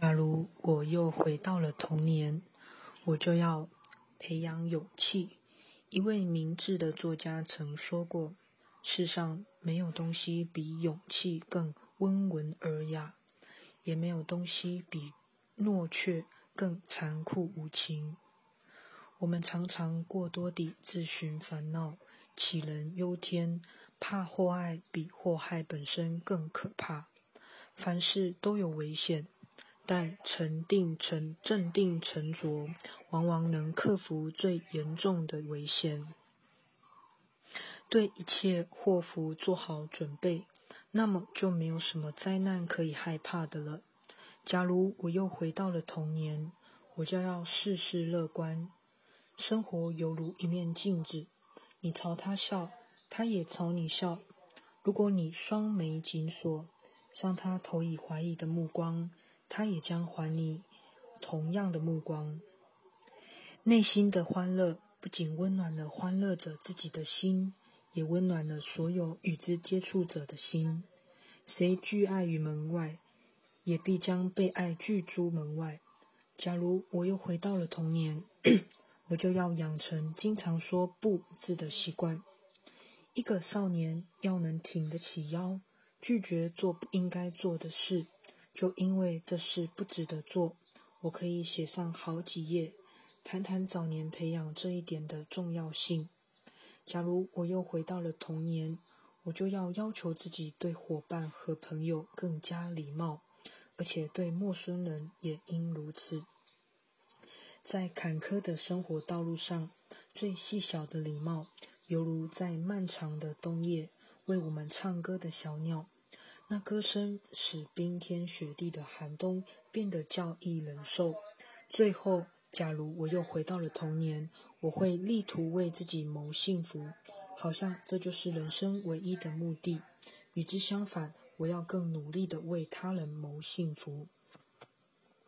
假如我又回到了童年，我就要培养勇气。一位明智的作家曾说过：“世上没有东西比勇气更温文尔雅，也没有东西比懦怯更残酷无情。”我们常常过多地自寻烦恼，杞人忧天，怕祸害比祸害本身更可怕。凡事都有危险。但沉定、沉镇定、沉着，往往能克服最严重的危险。对一切祸福做好准备，那么就没有什么灾难可以害怕的了。假如我又回到了童年，我就要事事乐观。生活犹如一面镜子，你朝他笑，他也朝你笑。如果你双眉紧锁，向他投以怀疑的目光。他也将还你同样的目光。内心的欢乐不仅温暖了欢乐者自己的心，也温暖了所有与之接触者的心。谁拒爱于门外，也必将被爱拒诸门外。假如我又回到了童年，我就要养成经常说“不”字的习惯。一个少年要能挺得起腰，拒绝做不应该做的事。就因为这事不值得做，我可以写上好几页，谈谈早年培养这一点的重要性。假如我又回到了童年，我就要要求自己对伙伴和朋友更加礼貌，而且对陌生人也应如此。在坎坷的生活道路上，最细小的礼貌，犹如在漫长的冬夜为我们唱歌的小鸟。那歌声使冰天雪地的寒冬变得较易忍受。最后，假如我又回到了童年，我会力图为自己谋幸福，好像这就是人生唯一的目的。与之相反，我要更努力地为他人谋幸福。